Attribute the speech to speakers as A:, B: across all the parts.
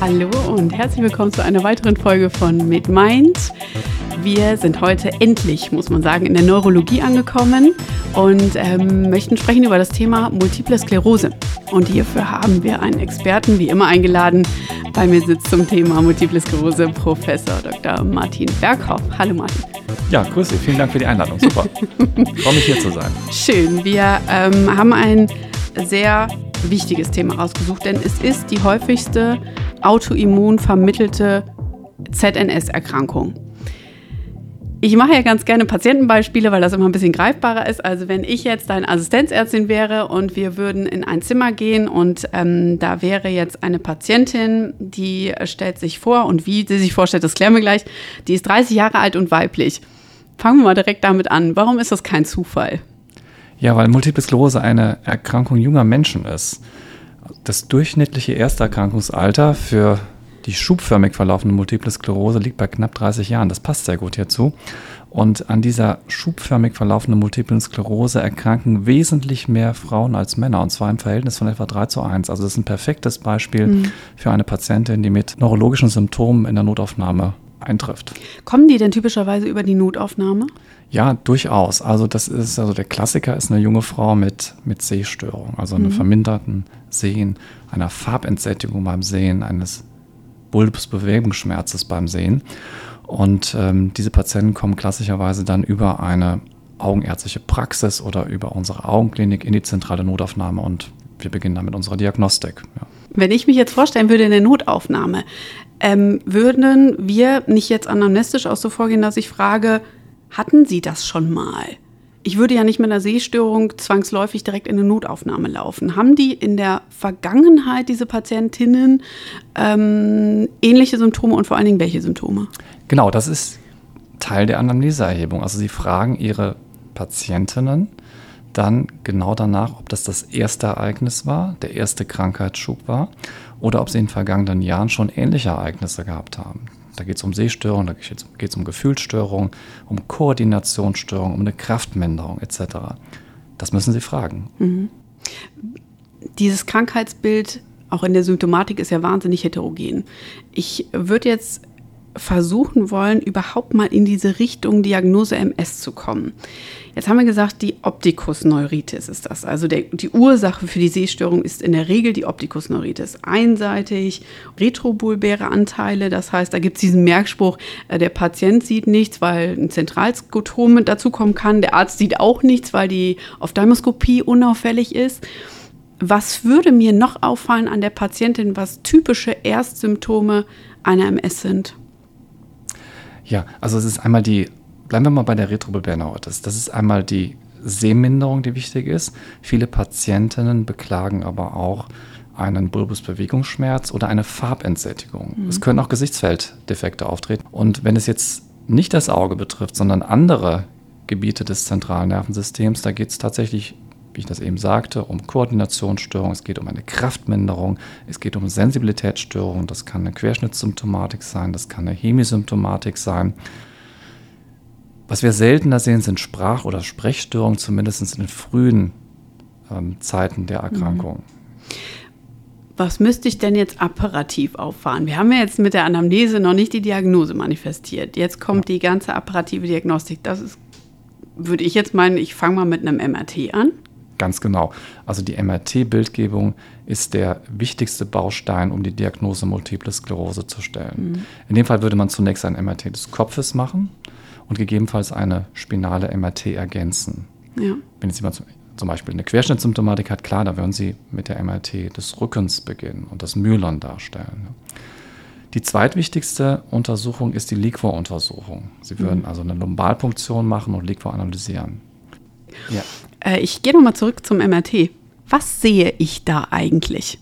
A: Hallo und herzlich willkommen zu einer weiteren Folge von Mit Mind. Wir sind heute endlich, muss man sagen, in der Neurologie angekommen und ähm, möchten sprechen über das Thema Multiple Sklerose. Und hierfür haben wir einen Experten wie immer eingeladen. Bei mir sitzt zum Thema Multiple Sklerose Professor Dr. Martin Berghoff. Hallo Martin.
B: Ja, grüß dich. Vielen Dank für die Einladung. Super. Freue mich hier zu sein.
A: Schön. Wir ähm, haben ein sehr wichtiges Thema rausgesucht, denn es ist die häufigste autoimmun vermittelte ZNS-Erkrankung. Ich mache ja ganz gerne Patientenbeispiele, weil das immer ein bisschen greifbarer ist. Also wenn ich jetzt deine Assistenzärztin wäre und wir würden in ein Zimmer gehen und ähm, da wäre jetzt eine Patientin, die stellt sich vor und wie sie sich vorstellt, das klären wir gleich. Die ist 30 Jahre alt und weiblich. Fangen wir mal direkt damit an. Warum ist das kein Zufall?
B: Ja, weil Multiple Sklerose eine Erkrankung junger Menschen ist. Das durchschnittliche Ersterkrankungsalter für die schubförmig verlaufende Multiple Sklerose liegt bei knapp 30 Jahren. Das passt sehr gut hierzu. Und an dieser schubförmig verlaufenden Multiplen Sklerose erkranken wesentlich mehr Frauen als Männer, und zwar im Verhältnis von etwa 3 zu 1. Also das ist ein perfektes Beispiel mhm. für eine Patientin, die mit neurologischen Symptomen in der Notaufnahme eintrifft.
A: Kommen die denn typischerweise über die Notaufnahme?
B: Ja, durchaus. Also das ist, also der Klassiker ist eine junge Frau mit, mit Sehstörung, also einem mhm. verminderten Sehen, einer Farbentsättigung beim Sehen, eines Bulbsbewegungsschmerzes beim Sehen. Und ähm, diese Patienten kommen klassischerweise dann über eine augenärztliche Praxis oder über unsere Augenklinik in die zentrale Notaufnahme und wir beginnen dann mit unserer Diagnostik. Ja.
A: Wenn ich mich jetzt vorstellen würde in der Notaufnahme, ähm, würden wir nicht jetzt anamnestisch auch so vorgehen, dass ich frage, hatten Sie das schon mal? Ich würde ja nicht mit einer Sehstörung zwangsläufig direkt in eine Notaufnahme laufen. Haben die in der Vergangenheit, diese Patientinnen, ähm, ähnliche Symptome und vor allen Dingen welche Symptome?
B: Genau, das ist Teil der Anamneseerhebung. Also Sie fragen Ihre Patientinnen dann genau danach, ob das das erste Ereignis war, der erste Krankheitsschub war oder ob sie in den vergangenen Jahren schon ähnliche Ereignisse gehabt haben. Da geht es um Sehstörungen, da geht es um Gefühlsstörungen, um Koordinationsstörungen, um eine Kraftminderung etc. Das müssen Sie fragen. Mhm.
A: Dieses Krankheitsbild, auch in der Symptomatik, ist ja wahnsinnig heterogen. Ich würde jetzt versuchen wollen, überhaupt mal in diese Richtung Diagnose MS zu kommen. Jetzt haben wir gesagt, die Optikusneuritis ist das. Also der, die Ursache für die Sehstörung ist in der Regel die Optikusneuritis. Einseitig, retrobulbäre Anteile, das heißt, da gibt es diesen Merkspruch, äh, der Patient sieht nichts, weil ein Zentralskotom dazukommen kann. Der Arzt sieht auch nichts, weil die Ophthalmoskopie unauffällig ist. Was würde mir noch auffallen an der Patientin, was typische Erstsymptome einer MS sind?
B: Ja, also es ist einmal die, bleiben wir mal bei der Retrobulbärneuritis. Das ist einmal die Sehminderung, die wichtig ist. Viele Patientinnen beklagen aber auch einen Bulbusbewegungsschmerz oder eine Farbentsättigung. Mhm. Es können auch Gesichtsfelddefekte auftreten. Und wenn es jetzt nicht das Auge betrifft, sondern andere Gebiete des zentralen Nervensystems, da geht es tatsächlich wie ich das eben sagte, um Koordinationsstörungen, es geht um eine Kraftminderung, es geht um Sensibilitätsstörungen, das kann eine Querschnittssymptomatik sein, das kann eine Hemisymptomatik sein. Was wir seltener sehen, sind Sprach- oder Sprechstörungen, zumindest in den frühen ähm, Zeiten der Erkrankung.
A: Was müsste ich denn jetzt apparativ auffahren? Wir haben ja jetzt mit der Anamnese noch nicht die Diagnose manifestiert. Jetzt kommt ja. die ganze apparative Diagnostik. Das ist, würde ich jetzt meinen, ich fange mal mit einem MRT an.
B: Ganz genau. Also die MRT-Bildgebung ist der wichtigste Baustein, um die Diagnose Multiple Sklerose zu stellen. Mhm. In dem Fall würde man zunächst ein MRT des Kopfes machen und gegebenenfalls eine spinale MRT ergänzen. Ja. Wenn jetzt jemand zum Beispiel eine Querschnittssymptomatik hat, klar, da würden Sie mit der MRT des Rückens beginnen und das Myelon darstellen. Die zweitwichtigste Untersuchung ist die Liquor-Untersuchung. Sie würden mhm. also eine Lumbalpunktion machen und Liquor analysieren.
A: Ja. Äh, ich gehe nochmal zurück zum MRT. Was sehe ich da eigentlich?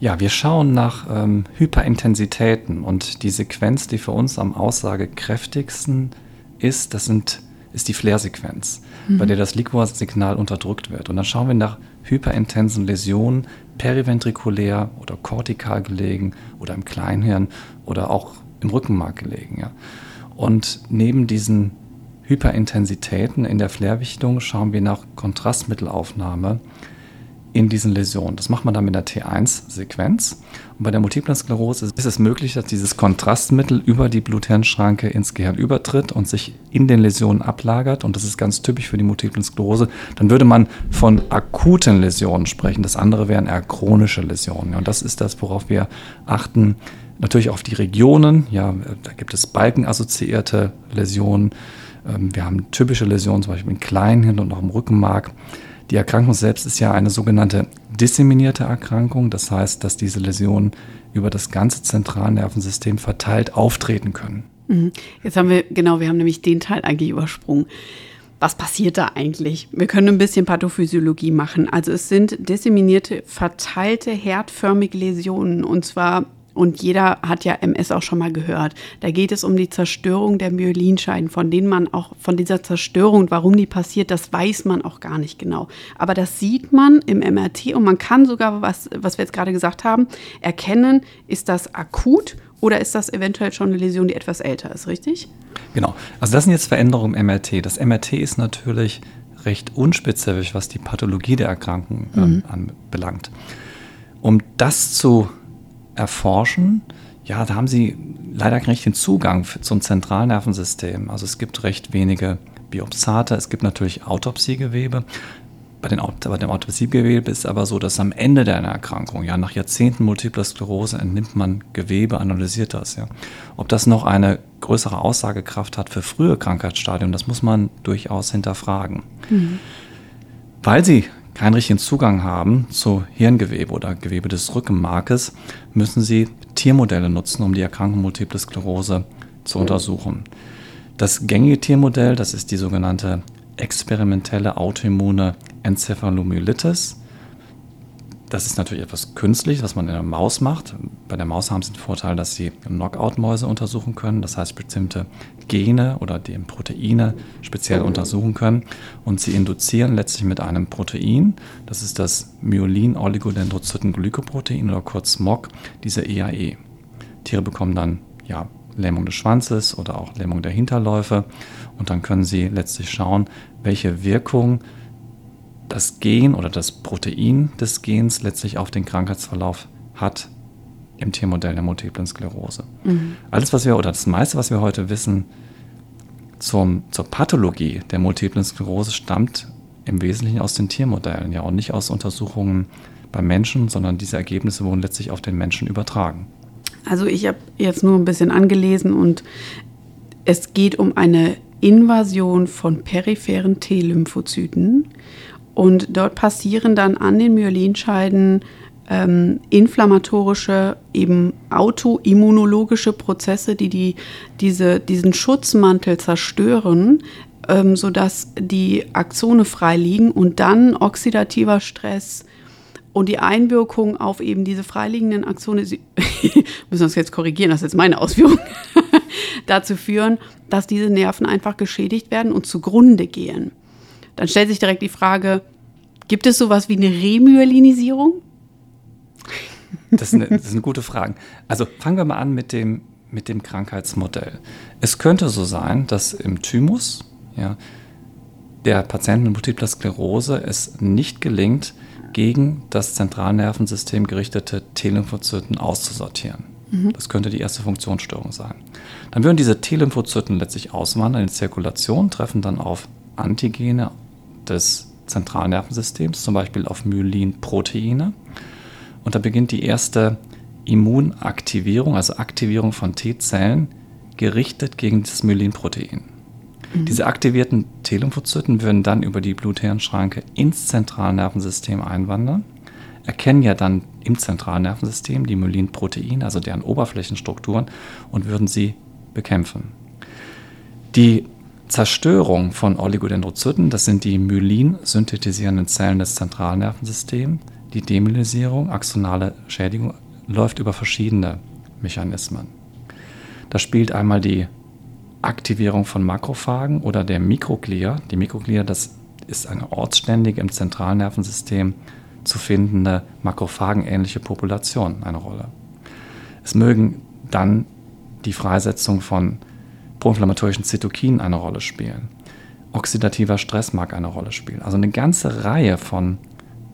B: Ja, wir schauen nach ähm, Hyperintensitäten und die Sequenz, die für uns am aussagekräftigsten ist, das sind, ist die Flair-Sequenz, mhm. bei der das Liquor-Signal unterdrückt wird. Und dann schauen wir nach hyperintensen Läsionen, periventrikulär oder kortikal gelegen oder im Kleinhirn oder auch im Rückenmark gelegen. Ja. Und neben diesen Hyperintensitäten in der Flairwichtung schauen wir nach Kontrastmittelaufnahme in diesen Läsionen. Das macht man dann mit der T1-Sequenz. Und bei der multiplen Sklerose ist es möglich, dass dieses Kontrastmittel über die Blut-Hirn-Schranke ins Gehirn übertritt und sich in den Läsionen ablagert. Und das ist ganz typisch für die multiplen Sklerose. Dann würde man von akuten Läsionen sprechen. Das andere wären eher chronische Läsionen. Und das ist das, worauf wir achten. Natürlich auf die Regionen. Ja, da gibt es balkenassoziierte Läsionen. Ähm, wir haben typische Läsionen, zum Beispiel im Kleinhirn und auch im Rückenmark. Die Erkrankung selbst ist ja eine sogenannte disseminierte Erkrankung. Das heißt, dass diese Läsionen über das ganze Zentralnervensystem verteilt auftreten können.
A: Mhm. Jetzt haben wir, genau, wir haben nämlich den Teil eigentlich übersprungen. Was passiert da eigentlich? Wir können ein bisschen Pathophysiologie machen. Also es sind disseminierte, verteilte, herdförmige Läsionen und zwar und jeder hat ja MS auch schon mal gehört. Da geht es um die Zerstörung der Myelinscheiden, von denen man auch, von dieser Zerstörung, warum die passiert, das weiß man auch gar nicht genau. Aber das sieht man im MRT und man kann sogar, was, was wir jetzt gerade gesagt haben, erkennen, ist das akut oder ist das eventuell schon eine Läsion, die etwas älter ist, richtig?
B: Genau. Also das sind jetzt Veränderungen im MRT. Das MRT ist natürlich recht unspezifisch, was die Pathologie der Erkrankung ähm, mhm. anbelangt. Um das zu erforschen, ja, da haben sie leider nicht den Zugang zum Zentralnervensystem. Also es gibt recht wenige Biopsate, es gibt natürlich Autopsiegewebe. Bei, den, bei dem Autopsiegewebe ist es aber so, dass am Ende der Erkrankung, ja, nach Jahrzehnten Multipler Sklerose, entnimmt man Gewebe, analysiert das. Ja. Ob das noch eine größere Aussagekraft hat für frühe Krankheitsstadien, das muss man durchaus hinterfragen. Mhm. Weil sie keinen richtigen Zugang haben zu Hirngewebe oder Gewebe des Rückenmarkes, müssen sie Tiermodelle nutzen, um die Erkrankung Multiple Sklerose zu untersuchen. Das gängige Tiermodell, das ist die sogenannte experimentelle autoimmune Enzephalomyelitis. Das ist natürlich etwas künstlich, was man in der Maus macht. Bei der Maus haben sie den Vorteil, dass sie Knockout-Mäuse untersuchen können, das heißt bestimmte Gene oder die Proteine speziell untersuchen können. Und sie induzieren letztlich mit einem Protein, das ist das Myelin-Oligodendrozyten-Glykoprotein oder kurz MOG, diese EAE. Tiere bekommen dann ja, Lähmung des Schwanzes oder auch Lähmung der Hinterläufe und dann können sie letztlich schauen, welche Wirkung das Gen oder das Protein des Gens letztlich auf den Krankheitsverlauf hat im Tiermodell der multiplen Sklerose. Mhm. Alles, was wir, oder das meiste, was wir heute wissen zum, zur Pathologie der multiplen Sklerose, stammt im Wesentlichen aus den Tiermodellen, ja, und nicht aus Untersuchungen bei Menschen, sondern diese Ergebnisse wurden letztlich auf den Menschen übertragen.
A: Also ich habe jetzt nur ein bisschen angelesen und es geht um eine Invasion von peripheren T-Lymphozyten und dort passieren dann an den Myelinscheiden ähm, inflammatorische, eben autoimmunologische Prozesse, die, die diese, diesen Schutzmantel zerstören, ähm, sodass die Axone frei liegen und dann oxidativer Stress und die Einwirkung auf eben diese freiliegenden Axone, müssen uns jetzt korrigieren, das ist jetzt meine Ausführung, dazu führen, dass diese Nerven einfach geschädigt werden und zugrunde gehen dann stellt sich direkt die Frage, gibt es sowas wie eine Remyelinisierung?
B: Das, das sind gute Fragen. Also fangen wir mal an mit dem, mit dem Krankheitsmodell. Es könnte so sein, dass im Thymus ja, der Patienten mit multipler Sklerose es nicht gelingt, gegen das Zentralnervensystem gerichtete T-Lymphozyten auszusortieren. Mhm. Das könnte die erste Funktionsstörung sein. Dann würden diese T-Lymphozyten letztlich auswandern in die Zirkulation, treffen dann auf Antigene des Zentralnervensystems, zum Beispiel auf Myelinproteine. Und da beginnt die erste Immunaktivierung, also Aktivierung von T-Zellen, gerichtet gegen das Myelinprotein. Mhm. Diese aktivierten T-Lymphozyten würden dann über die Blut-Hirn-Schranke ins Zentralnervensystem einwandern, erkennen ja dann im Zentralnervensystem die Myelinproteine, also deren Oberflächenstrukturen, und würden sie bekämpfen. Die Zerstörung von Oligodendrozyten, das sind die Myelin-synthetisierenden Zellen des Zentralnervensystems. Die Demyelisierung, axonale Schädigung, läuft über verschiedene Mechanismen. Da spielt einmal die Aktivierung von Makrophagen oder der Mikroglia. Die Mikroglia, das ist eine ortsständige im Zentralnervensystem zu findende makrophagenähnliche Population eine Rolle. Es mögen dann die Freisetzung von proinflammatorischen Zytokinen eine Rolle spielen. Oxidativer Stress mag eine Rolle spielen. Also eine ganze Reihe von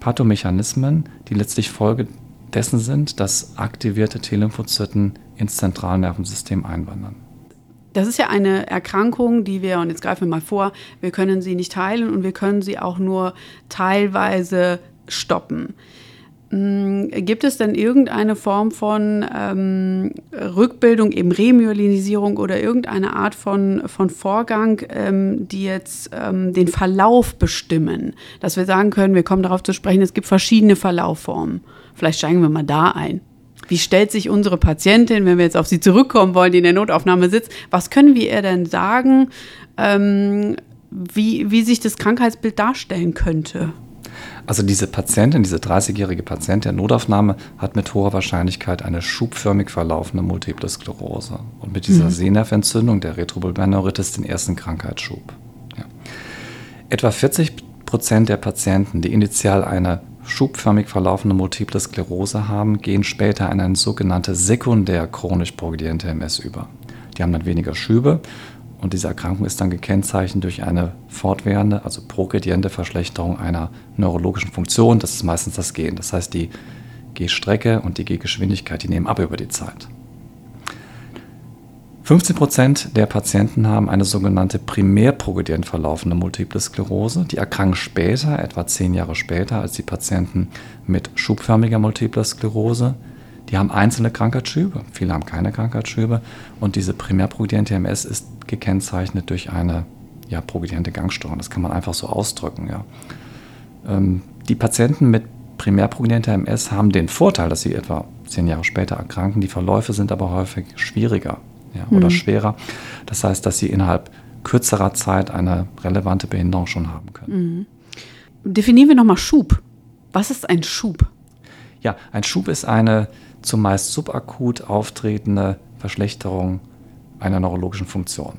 B: Pathomechanismen, die letztlich Folge dessen sind, dass aktivierte T-Lymphozyten ins Zentralnervensystem einwandern.
A: Das ist ja eine Erkrankung, die wir, und jetzt greifen wir mal vor, wir können sie nicht heilen und wir können sie auch nur teilweise stoppen. Hm, gibt es denn irgendeine Form von ähm, Rückbildung, eben Remyelinisierung oder irgendeine Art von, von Vorgang, ähm, die jetzt ähm, den Verlauf bestimmen? Dass wir sagen können, wir kommen darauf zu sprechen, es gibt verschiedene Verlaufformen. Vielleicht steigen wir mal da ein. Wie stellt sich unsere Patientin, wenn wir jetzt auf sie zurückkommen wollen, die in der Notaufnahme sitzt, was können wir ihr denn sagen, ähm, wie, wie sich das Krankheitsbild darstellen könnte?
B: Also diese Patientin, diese 30-jährige Patientin der Notaufnahme hat mit hoher Wahrscheinlichkeit eine schubförmig verlaufende Multiple Sklerose und mit dieser mhm. Sehnerventzündung der Retrobulbarneuritis den ersten Krankheitsschub. Ja. Etwa 40 Prozent der Patienten, die initial eine schubförmig verlaufende Multiple Sklerose haben, gehen später in eine sogenannte sekundär chronisch progrediente MS über. Die haben dann weniger Schübe und diese Erkrankung ist dann gekennzeichnet durch eine fortwährende, also progrediente Verschlechterung einer neurologischen Funktion. Das ist meistens das Gehen. Das heißt, die Gehstrecke und die Gehgeschwindigkeit, die nehmen ab über die Zeit. 15 Prozent der Patienten haben eine sogenannte primär progredient verlaufende Multiple Sklerose. Die erkranken später, etwa zehn Jahre später, als die Patienten mit schubförmiger Multiple Sklerose. Die haben einzelne Krankheitsschübe, viele haben keine Krankheitsschübe und diese primärprogrediente MS ist gekennzeichnet durch eine ja, progrediente Gangstörung. Das kann man einfach so ausdrücken. Ja. Ähm, die Patienten mit primärprogredienter MS haben den Vorteil, dass sie etwa zehn Jahre später erkranken. Die Verläufe sind aber häufig schwieriger ja, oder mhm. schwerer. Das heißt, dass sie innerhalb kürzerer Zeit eine relevante Behinderung schon haben können.
A: Mhm. Definieren wir nochmal Schub. Was ist ein Schub?
B: Ja, ein Schub ist eine zumeist subakut auftretende Verschlechterung einer neurologischen Funktion.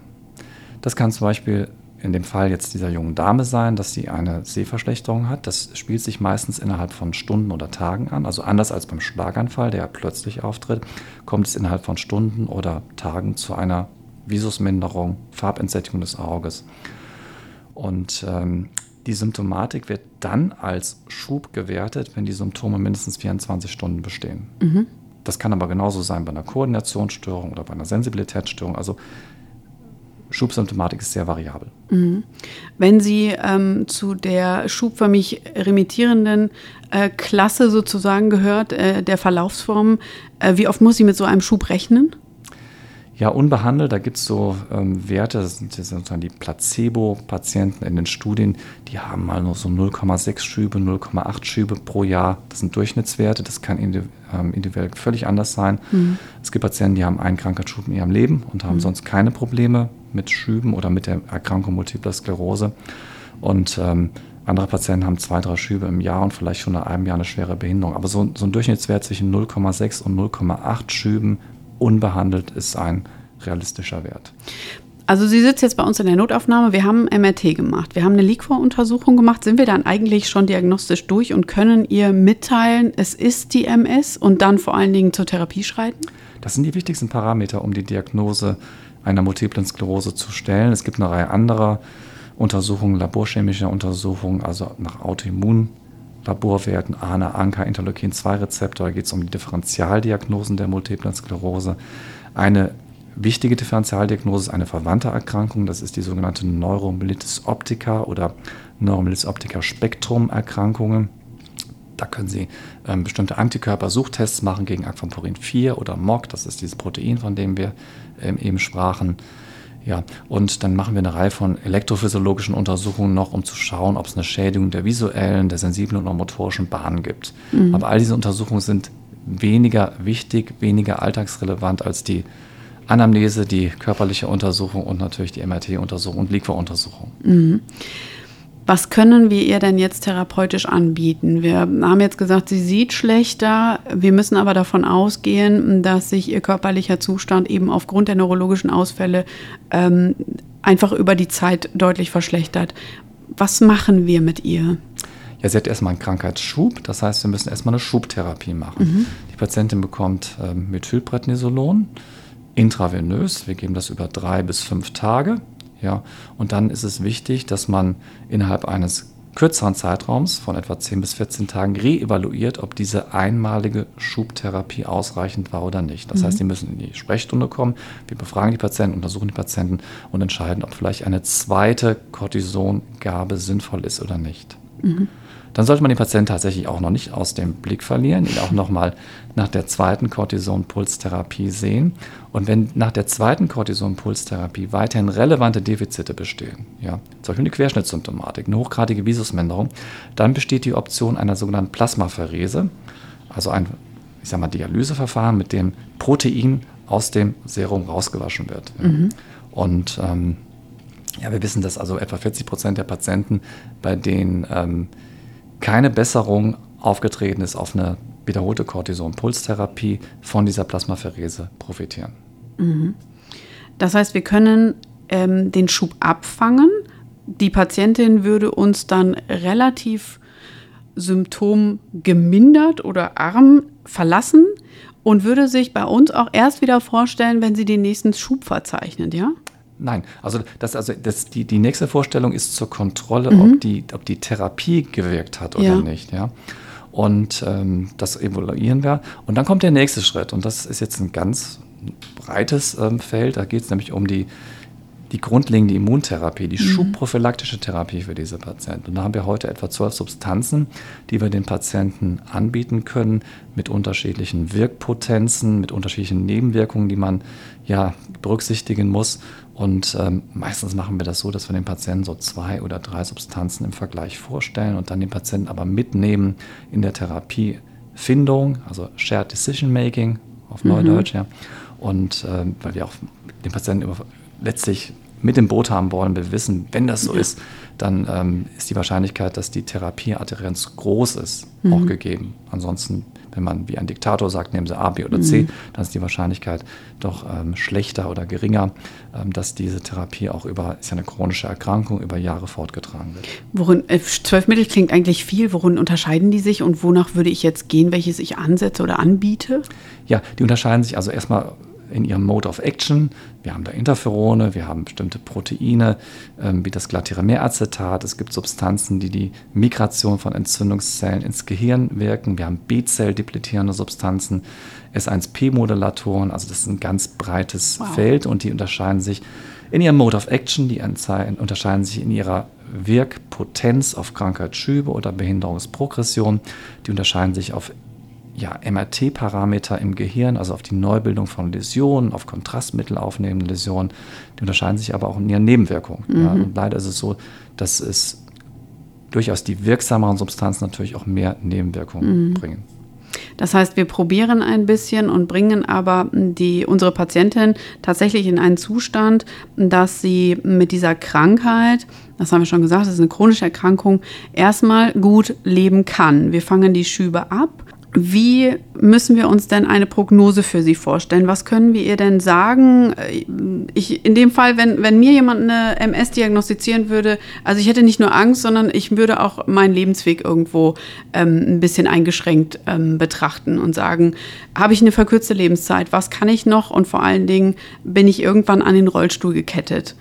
B: Das kann zum Beispiel in dem Fall jetzt dieser jungen Dame sein, dass sie eine Sehverschlechterung hat. Das spielt sich meistens innerhalb von Stunden oder Tagen an. Also anders als beim Schlaganfall, der plötzlich auftritt, kommt es innerhalb von Stunden oder Tagen zu einer Visusminderung, Farbentsättigung des Auges. Und ähm, die Symptomatik wird dann als Schub gewertet, wenn die Symptome mindestens 24 Stunden bestehen. Mhm. Das kann aber genauso sein bei einer Koordinationsstörung oder bei einer Sensibilitätsstörung. Also Schubsymptomatik ist sehr variabel. Mhm.
A: Wenn Sie ähm, zu der schubförmig remittierenden äh, Klasse sozusagen gehört, äh, der Verlaufsformen, äh, wie oft muss sie mit so einem Schub rechnen?
B: Ja, unbehandelt, da gibt es so ähm, Werte, das sind sozusagen die Placebo-Patienten in den Studien, die haben mal nur so 0,6 Schübe, 0,8 Schübe pro Jahr. Das sind Durchschnittswerte, das kann ähm, individuell völlig anders sein. Mhm. Es gibt Patienten, die haben einen Krankheitsschub in ihrem Leben und haben mhm. sonst keine Probleme mit Schüben oder mit der Erkrankung Multipler Sklerose. Und ähm, andere Patienten haben zwei, drei Schübe im Jahr und vielleicht schon nach einem Jahr eine schwere Behinderung. Aber so, so ein Durchschnittswert zwischen 0,6 und 0,8 Schüben unbehandelt ist ein realistischer Wert.
A: Also sie sitzt jetzt bei uns in der Notaufnahme. Wir haben MRT gemacht. Wir haben eine Liquor-Untersuchung gemacht. Sind wir dann eigentlich schon diagnostisch durch und können ihr mitteilen, es ist die MS und dann vor allen Dingen zur Therapie schreiten?
B: Das sind die wichtigsten Parameter, um die Diagnose einer multiplen Sklerose zu stellen. Es gibt eine Reihe anderer Untersuchungen, laborchemischer Untersuchungen, also nach Autoimmun Laborwerten ANA, ANKA, Interleukin-2-Rezeptor. Da geht es um die Differentialdiagnosen der Multiplen Sklerose. Eine wichtige Differentialdiagnose ist eine verwandte Erkrankung. Das ist die sogenannte Neuromyelitis optica oder Neuromyelitis optica Spektrum-Erkrankungen. Da können Sie ähm, bestimmte Antikörpersuchtests machen gegen Aquaporin 4 oder MOG. Das ist dieses Protein, von dem wir ähm, eben sprachen. Ja, und dann machen wir eine Reihe von elektrophysiologischen Untersuchungen noch, um zu schauen, ob es eine Schädigung der visuellen, der sensiblen oder motorischen Bahnen gibt. Mhm. Aber all diese Untersuchungen sind weniger wichtig, weniger alltagsrelevant als die Anamnese, die körperliche Untersuchung und natürlich die MRT-Untersuchung und Liquor-Untersuchung. Mhm.
A: Was können wir ihr denn jetzt therapeutisch anbieten? Wir haben jetzt gesagt, sie sieht schlechter. Wir müssen aber davon ausgehen, dass sich ihr körperlicher Zustand eben aufgrund der neurologischen Ausfälle ähm, einfach über die Zeit deutlich verschlechtert. Was machen wir mit ihr?
B: Ja, sie hat erstmal einen Krankheitsschub, das heißt, wir müssen erstmal eine Schubtherapie machen. Mhm. Die Patientin bekommt äh, Methylprednisolon intravenös. Wir geben das über drei bis fünf Tage. Ja, und dann ist es wichtig, dass man innerhalb eines kürzeren Zeitraums von etwa 10 bis 14 Tagen reevaluiert, ob diese einmalige Schubtherapie ausreichend war oder nicht. Das mhm. heißt, die müssen in die Sprechstunde kommen, wir befragen die Patienten, untersuchen die Patienten und entscheiden, ob vielleicht eine zweite Cortisongabe sinnvoll ist oder nicht. Mhm dann sollte man den Patienten tatsächlich auch noch nicht aus dem Blick verlieren, ihn auch nochmal nach der zweiten Cortison-Pulstherapie sehen. Und wenn nach der zweiten Cortison-Pulstherapie weiterhin relevante Defizite bestehen, ja, zum Beispiel eine Querschnittssymptomatik, eine hochgradige Visusminderung, dann besteht die Option einer sogenannten Plasmapherese, also ein ich sag mal, Dialyseverfahren, mit dem Protein aus dem Serum rausgewaschen wird. Mhm. Und ähm, ja, wir wissen, dass also etwa 40 Prozent der Patienten, bei denen ähm, keine Besserung aufgetreten ist auf eine wiederholte Cortison-Pulstherapie von dieser Plasmapherese profitieren.
A: Mhm. Das heißt, wir können ähm, den Schub abfangen. Die Patientin würde uns dann relativ symptomgemindert oder arm verlassen und würde sich bei uns auch erst wieder vorstellen, wenn sie den nächsten Schub verzeichnet, ja?
B: Nein, also, das, also das, die, die nächste Vorstellung ist zur Kontrolle, mhm. ob, die, ob die Therapie gewirkt hat oder ja. nicht. Ja? Und ähm, das evaluieren wir. Und dann kommt der nächste Schritt. Und das ist jetzt ein ganz breites ähm, Feld. Da geht es nämlich um die die grundlegende Immuntherapie, die mhm. schubprophylaktische Therapie für diese Patienten. Und da haben wir heute etwa zwölf Substanzen, die wir den Patienten anbieten können, mit unterschiedlichen Wirkpotenzen, mit unterschiedlichen Nebenwirkungen, die man ja berücksichtigen muss. Und ähm, meistens machen wir das so, dass wir den Patienten so zwei oder drei Substanzen im Vergleich vorstellen und dann den Patienten aber mitnehmen in der Therapiefindung, also Shared Decision Making auf Neudeutsch, mhm. ja. Und ähm, weil wir auch den Patienten über letztlich mit im Boot haben wollen. Wir wissen, wenn das so ist, dann ähm, ist die Wahrscheinlichkeit, dass die Therapieadherenz groß ist, mhm. auch gegeben. Ansonsten, wenn man wie ein Diktator sagt, nehmen Sie A, B oder C, mhm. dann ist die Wahrscheinlichkeit doch ähm, schlechter oder geringer, ähm, dass diese Therapie auch über, ist ja eine chronische Erkrankung, über Jahre fortgetragen wird.
A: Worin, äh, zwölf Mittel klingt eigentlich viel. Worin unterscheiden die sich und wonach würde ich jetzt gehen, welches ich ansetze oder anbiete?
B: Ja, die unterscheiden sich also erstmal in ihrem Mode of Action. Wir haben da Interferone, wir haben bestimmte Proteine, ähm, wie das Glatiramer-Acetat. Es gibt Substanzen, die die Migration von Entzündungszellen ins Gehirn wirken. Wir haben B-Zell-depletierende Substanzen, S1P-Modulatoren. Also das ist ein ganz breites wow. Feld und die unterscheiden sich in ihrem Mode of Action, die unterscheiden sich in ihrer Wirkpotenz auf Krankheitsschübe oder Behinderungsprogression. Die unterscheiden sich auf ja, MRT-Parameter im Gehirn, also auf die Neubildung von Läsionen, auf Kontrastmittel aufnehmende Läsionen. Die unterscheiden sich aber auch in ihren Nebenwirkungen. Mhm. Ja, und leider ist es so, dass es durchaus die wirksameren Substanzen natürlich auch mehr Nebenwirkungen mhm. bringen.
A: Das heißt, wir probieren ein bisschen und bringen aber die, unsere Patientin tatsächlich in einen Zustand, dass sie mit dieser Krankheit, das haben wir schon gesagt, das ist eine chronische Erkrankung, erstmal gut leben kann. Wir fangen die Schübe ab wie müssen wir uns denn eine Prognose für Sie vorstellen? Was können wir ihr denn sagen? Ich, in dem Fall, wenn, wenn mir jemand eine MS diagnostizieren würde, also ich hätte nicht nur Angst, sondern ich würde auch meinen Lebensweg irgendwo ähm, ein bisschen eingeschränkt ähm, betrachten und sagen, habe ich eine verkürzte Lebenszeit? Was kann ich noch? Und vor allen Dingen bin ich irgendwann an den Rollstuhl gekettet.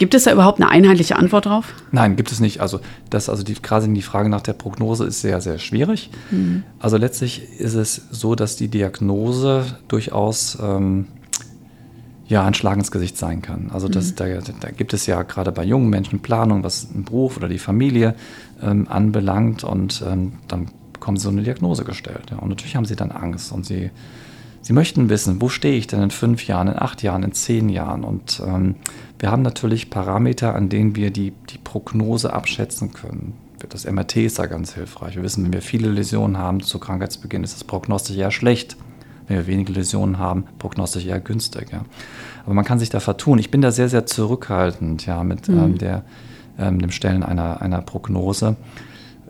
A: Gibt es da überhaupt eine einheitliche Antwort drauf?
B: Nein, gibt es nicht. Also, das, also die, gerade die Frage nach der Prognose ist sehr, sehr schwierig. Mhm. Also letztlich ist es so, dass die Diagnose durchaus ähm, ja, ein Schlag ins Gesicht sein kann. Also das, mhm. da, da, gibt es ja gerade bei jungen Menschen Planung, was den Beruf oder die Familie ähm, anbelangt und ähm, dann bekommen sie so eine Diagnose gestellt. Ja. Und natürlich haben sie dann Angst und sie, sie möchten wissen, wo stehe ich denn in fünf Jahren, in acht Jahren, in zehn Jahren und ähm, wir haben natürlich Parameter, an denen wir die, die Prognose abschätzen können. Das MRT ist da ganz hilfreich. Wir wissen, wenn wir viele Läsionen haben zu Krankheitsbeginn, ist das prognostisch eher schlecht. Wenn wir wenige Läsionen haben, prognostisch eher günstig. Ja. Aber man kann sich da vertun. Ich bin da sehr, sehr zurückhaltend ja, mit mhm. ähm, der, ähm, dem Stellen einer, einer Prognose,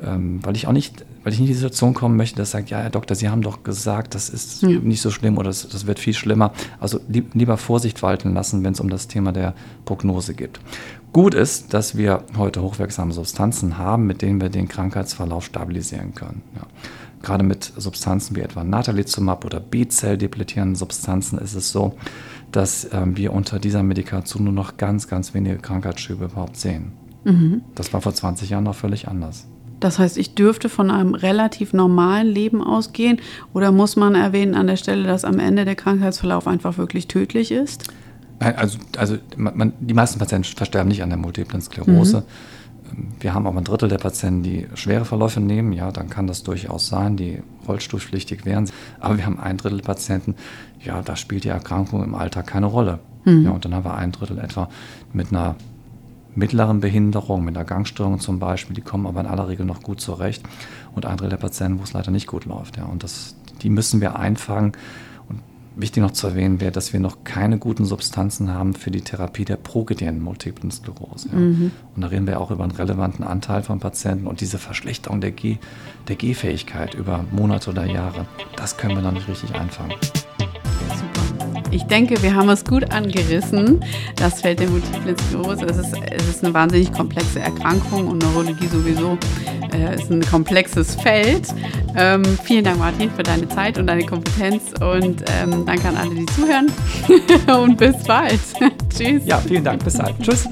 B: ähm, weil ich auch nicht weil ich nicht in die Situation kommen möchte, dass sagt, ja, Herr Doktor, Sie haben doch gesagt, das ist ja. nicht so schlimm oder das, das, wird viel schlimmer. Also lieber Vorsicht walten lassen, wenn es um das Thema der Prognose geht. Gut ist, dass wir heute hochwirksame Substanzen haben, mit denen wir den Krankheitsverlauf stabilisieren können. Ja. Gerade mit Substanzen wie etwa Natalizumab oder B-Zell-depletierenden Substanzen ist es so, dass ähm, wir unter dieser Medikation nur noch ganz, ganz wenige Krankheitsschübe überhaupt sehen. Mhm. Das war vor 20 Jahren noch völlig anders.
A: Das heißt, ich dürfte von einem relativ normalen Leben ausgehen oder muss man erwähnen an der Stelle, dass am Ende der Krankheitsverlauf einfach wirklich tödlich ist?
B: Also, also man, die meisten Patienten versterben nicht an der Multiplen Sklerose. Mhm. Wir haben aber ein Drittel der Patienten, die schwere Verläufe nehmen. Ja, dann kann das durchaus sein, die rollstuhlpflichtig wären. Aber wir haben ein Drittel Patienten, ja, da spielt die Erkrankung im Alltag keine Rolle. Mhm. Ja, und dann haben wir ein Drittel etwa mit einer mittleren Behinderung, mit einer Gangstörung zum Beispiel, die kommen aber in aller Regel noch gut zurecht. Und ein Drittel der Patienten, wo es leider nicht gut läuft. Ja, und das, die müssen wir einfangen Wichtig noch zu erwähnen wäre, dass wir noch keine guten Substanzen haben für die Therapie der progredienten Multiplen Sklerose. Ja. Mhm. Und da reden wir auch über einen relevanten Anteil von Patienten. Und diese Verschlechterung der, G der Gehfähigkeit über Monate oder Jahre, das können wir noch nicht richtig einfangen.
A: Ich denke, wir haben es gut angerissen. Das Feld der Multiplen Sklerose. Es ist, es ist eine wahnsinnig komplexe Erkrankung und Neurologie sowieso äh, ist ein komplexes Feld. Ähm, vielen Dank, Martin, für deine Zeit und deine Kompetenz und ähm, danke an alle, die zuhören. und bis bald.
B: Tschüss. Ja, vielen Dank. Bis bald. Tschüss.